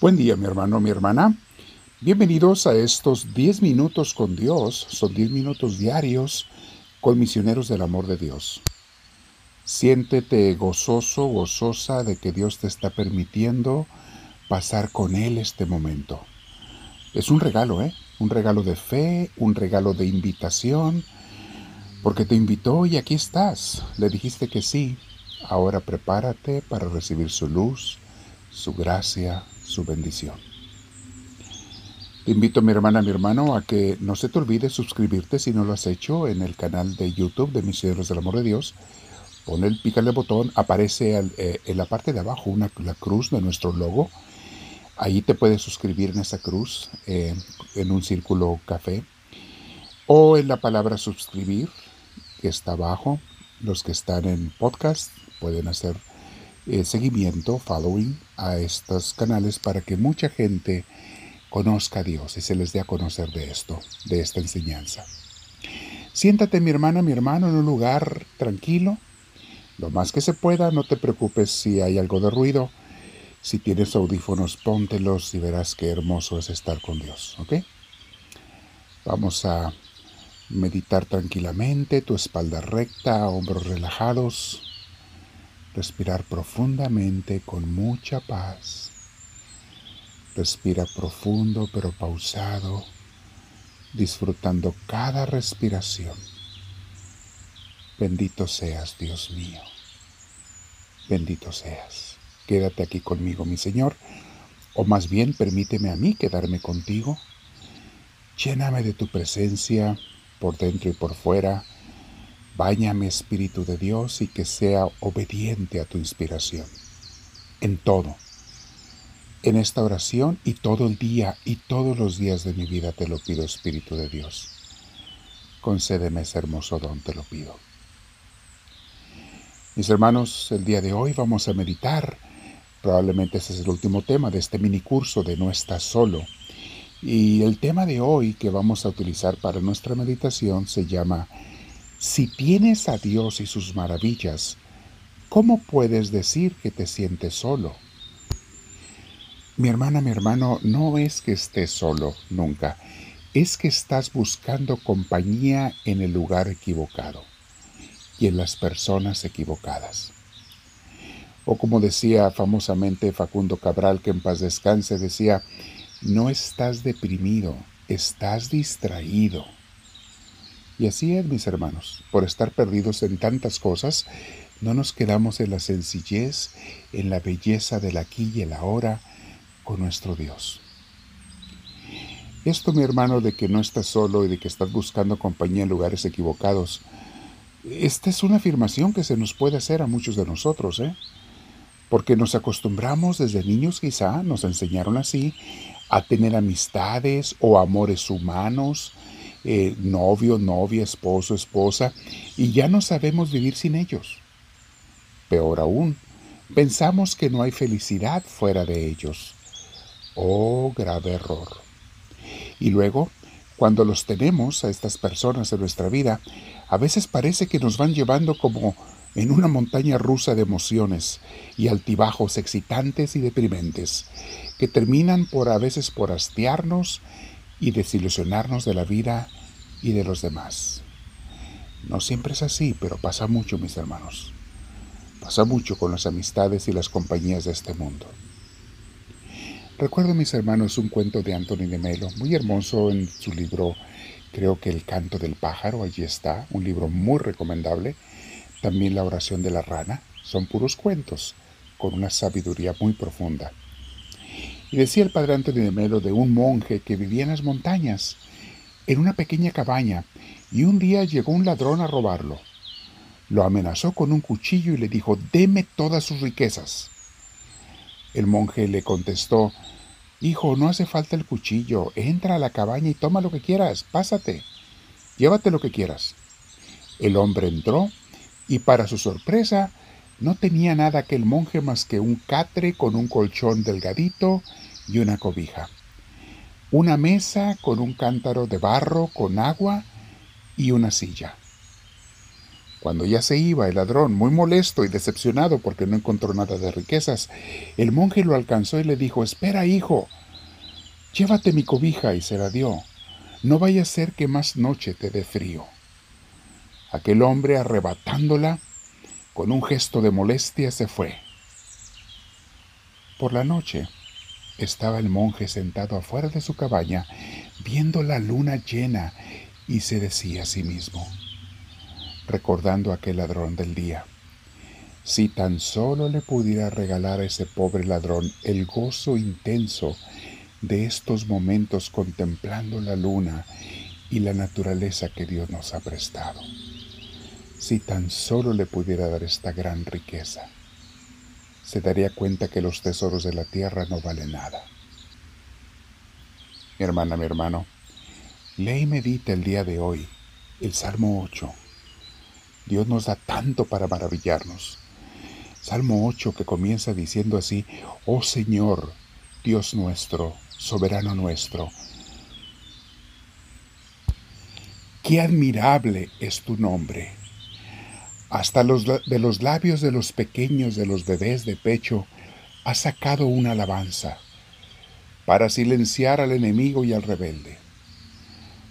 Buen día, mi hermano, mi hermana. Bienvenidos a estos 10 minutos con Dios. Son 10 minutos diarios con misioneros del amor de Dios. Siéntete gozoso, gozosa de que Dios te está permitiendo pasar con Él este momento. Es un regalo, ¿eh? Un regalo de fe, un regalo de invitación, porque te invitó y aquí estás. Le dijiste que sí. Ahora prepárate para recibir su luz, su gracia, su bendición. Te invito, mi hermana, mi hermano, a que no se te olvide suscribirte si no lo has hecho en el canal de YouTube de Misioneros del Amor de Dios. Pon el pícale botón, aparece eh, en la parte de abajo una, la cruz de nuestro logo. Ahí te puedes suscribir en esa cruz, eh, en un círculo café. O en la palabra suscribir, que está abajo. Los que están en podcast pueden hacer eh, seguimiento, following a estos canales para que mucha gente conozca a Dios y se les dé a conocer de esto, de esta enseñanza. Siéntate mi hermana, mi hermano, en un lugar tranquilo, lo más que se pueda, no te preocupes si hay algo de ruido. Si tienes audífonos, póntelos y verás qué hermoso es estar con Dios, ¿ok? Vamos a meditar tranquilamente, tu espalda recta, hombros relajados, Respirar profundamente con mucha paz. Respira profundo pero pausado, disfrutando cada respiración. Bendito seas, Dios mío. Bendito seas. Quédate aquí conmigo, mi Señor, o más bien permíteme a mí quedarme contigo. Lléname de tu presencia por dentro y por fuera mi Espíritu de Dios y que sea obediente a tu inspiración. En todo. En esta oración y todo el día y todos los días de mi vida te lo pido, Espíritu de Dios. Concédeme ese hermoso don, te lo pido. Mis hermanos, el día de hoy vamos a meditar. Probablemente ese es el último tema de este mini curso de No estás solo. Y el tema de hoy que vamos a utilizar para nuestra meditación se llama si tienes a Dios y sus maravillas, ¿cómo puedes decir que te sientes solo? Mi hermana, mi hermano, no es que estés solo, nunca. Es que estás buscando compañía en el lugar equivocado y en las personas equivocadas. O como decía famosamente Facundo Cabral, que en paz descanse, decía, no estás deprimido, estás distraído. Y así es, mis hermanos, por estar perdidos en tantas cosas, no nos quedamos en la sencillez, en la belleza del aquí y el ahora con nuestro Dios. Esto, mi hermano, de que no estás solo y de que estás buscando compañía en lugares equivocados, esta es una afirmación que se nos puede hacer a muchos de nosotros, ¿eh? Porque nos acostumbramos desde niños quizá, nos enseñaron así, a tener amistades o amores humanos, eh, novio, novia, esposo, esposa, y ya no sabemos vivir sin ellos. Peor aún, pensamos que no hay felicidad fuera de ellos. Oh, grave error. Y luego, cuando los tenemos a estas personas en nuestra vida, a veces parece que nos van llevando como en una montaña rusa de emociones y altibajos excitantes y deprimentes, que terminan por a veces por hastiarnos y desilusionarnos de la vida y de los demás. No siempre es así, pero pasa mucho, mis hermanos. Pasa mucho con las amistades y las compañías de este mundo. Recuerdo, mis hermanos, un cuento de Anthony de Melo, muy hermoso en su libro, creo que El canto del pájaro, allí está, un libro muy recomendable. También La oración de la rana, son puros cuentos, con una sabiduría muy profunda. Y decía el padre Anthony de Melo de un monje que vivía en las montañas en una pequeña cabaña y un día llegó un ladrón a robarlo. Lo amenazó con un cuchillo y le dijo, deme todas sus riquezas. El monje le contestó, Hijo, no hace falta el cuchillo, entra a la cabaña y toma lo que quieras, pásate, llévate lo que quieras. El hombre entró y para su sorpresa no tenía nada aquel monje más que un catre con un colchón delgadito y una cobija una mesa con un cántaro de barro con agua y una silla. Cuando ya se iba el ladrón, muy molesto y decepcionado porque no encontró nada de riquezas, el monje lo alcanzó y le dijo, Espera, hijo, llévate mi cobija y se la dio. No vaya a ser que más noche te dé frío. Aquel hombre, arrebatándola, con un gesto de molestia se fue. Por la noche estaba el monje sentado afuera de su cabaña, viendo la luna llena, y se decía a sí mismo, recordando a aquel ladrón del día. Si tan solo le pudiera regalar a ese pobre ladrón el gozo intenso de estos momentos contemplando la luna y la naturaleza que Dios nos ha prestado. Si tan solo le pudiera dar esta gran riqueza, se daría cuenta que los tesoros de la tierra no valen nada. Mi hermana, mi hermano, lee y medita el día de hoy el Salmo 8 Dios nos da tanto para maravillarnos. Salmo 8 que comienza diciendo así, Oh Señor, Dios nuestro, soberano nuestro, qué admirable es tu nombre. Hasta los, de los labios de los pequeños, de los bebés de pecho, has sacado una alabanza para silenciar al enemigo y al rebelde.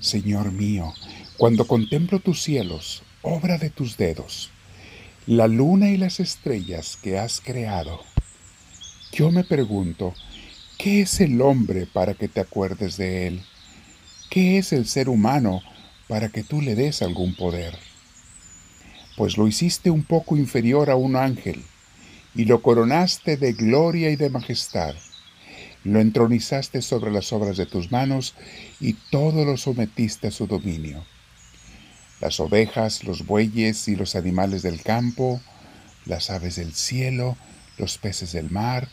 Señor mío, cuando contemplo tus cielos, obra de tus dedos, la luna y las estrellas que has creado. Yo me pregunto, ¿qué es el hombre para que te acuerdes de él? ¿Qué es el ser humano para que tú le des algún poder? Pues lo hiciste un poco inferior a un ángel, y lo coronaste de gloria y de majestad. Lo entronizaste sobre las obras de tus manos, y todo lo sometiste a su dominio las ovejas, los bueyes y los animales del campo, las aves del cielo, los peces del mar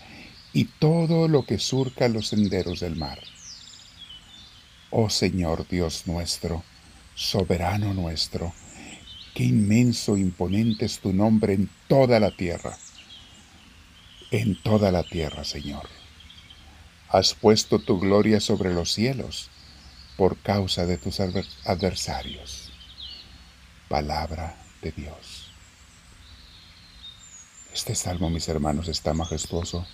y todo lo que surca los senderos del mar. Oh Señor Dios nuestro, soberano nuestro, qué inmenso, imponente es tu nombre en toda la tierra, en toda la tierra, Señor. Has puesto tu gloria sobre los cielos por causa de tus adversarios palabra de Dios. Este salmo, mis hermanos, está majestuoso.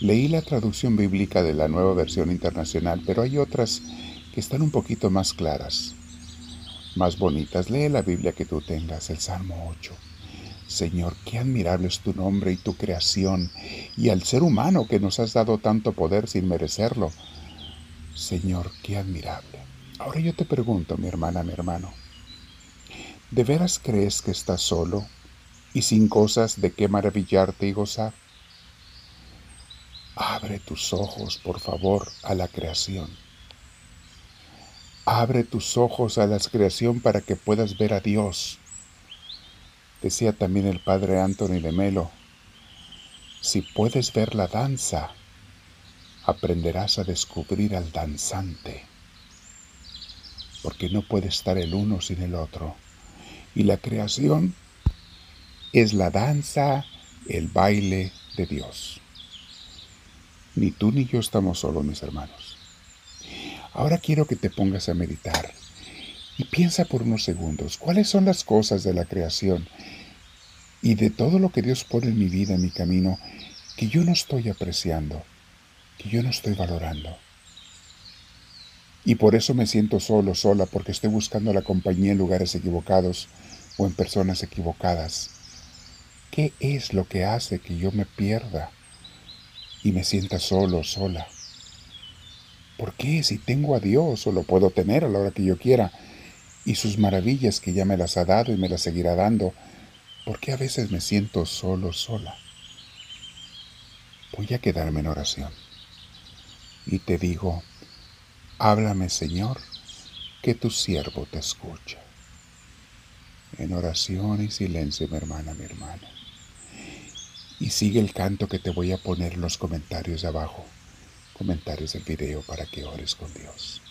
Leí la traducción bíblica de la nueva versión internacional, pero hay otras que están un poquito más claras, más bonitas. Lee la Biblia que tú tengas, el Salmo 8. Señor, qué admirable es tu nombre y tu creación, y al ser humano que nos has dado tanto poder sin merecerlo. Señor, qué admirable. Ahora yo te pregunto, mi hermana, mi hermano, ¿De veras crees que estás solo y sin cosas de qué maravillarte y gozar? Abre tus ojos, por favor, a la creación. Abre tus ojos a la creación para que puedas ver a Dios. Decía también el padre Anthony de Melo, si puedes ver la danza, aprenderás a descubrir al danzante, porque no puede estar el uno sin el otro. Y la creación es la danza, el baile de Dios. Ni tú ni yo estamos solos, mis hermanos. Ahora quiero que te pongas a meditar y piensa por unos segundos cuáles son las cosas de la creación y de todo lo que Dios pone en mi vida, en mi camino, que yo no estoy apreciando, que yo no estoy valorando. Y por eso me siento solo, sola, porque estoy buscando la compañía en lugares equivocados o en personas equivocadas. ¿Qué es lo que hace que yo me pierda y me sienta solo, sola? ¿Por qué si tengo a Dios o lo puedo tener a la hora que yo quiera y sus maravillas que ya me las ha dado y me las seguirá dando, ¿por qué a veces me siento solo, sola? Voy a quedarme en oración y te digo, Háblame, Señor, que tu siervo te escucha. En oración y silencio, mi hermana, mi hermano. Y sigue el canto que te voy a poner en los comentarios de abajo, comentarios del video para que ores con Dios.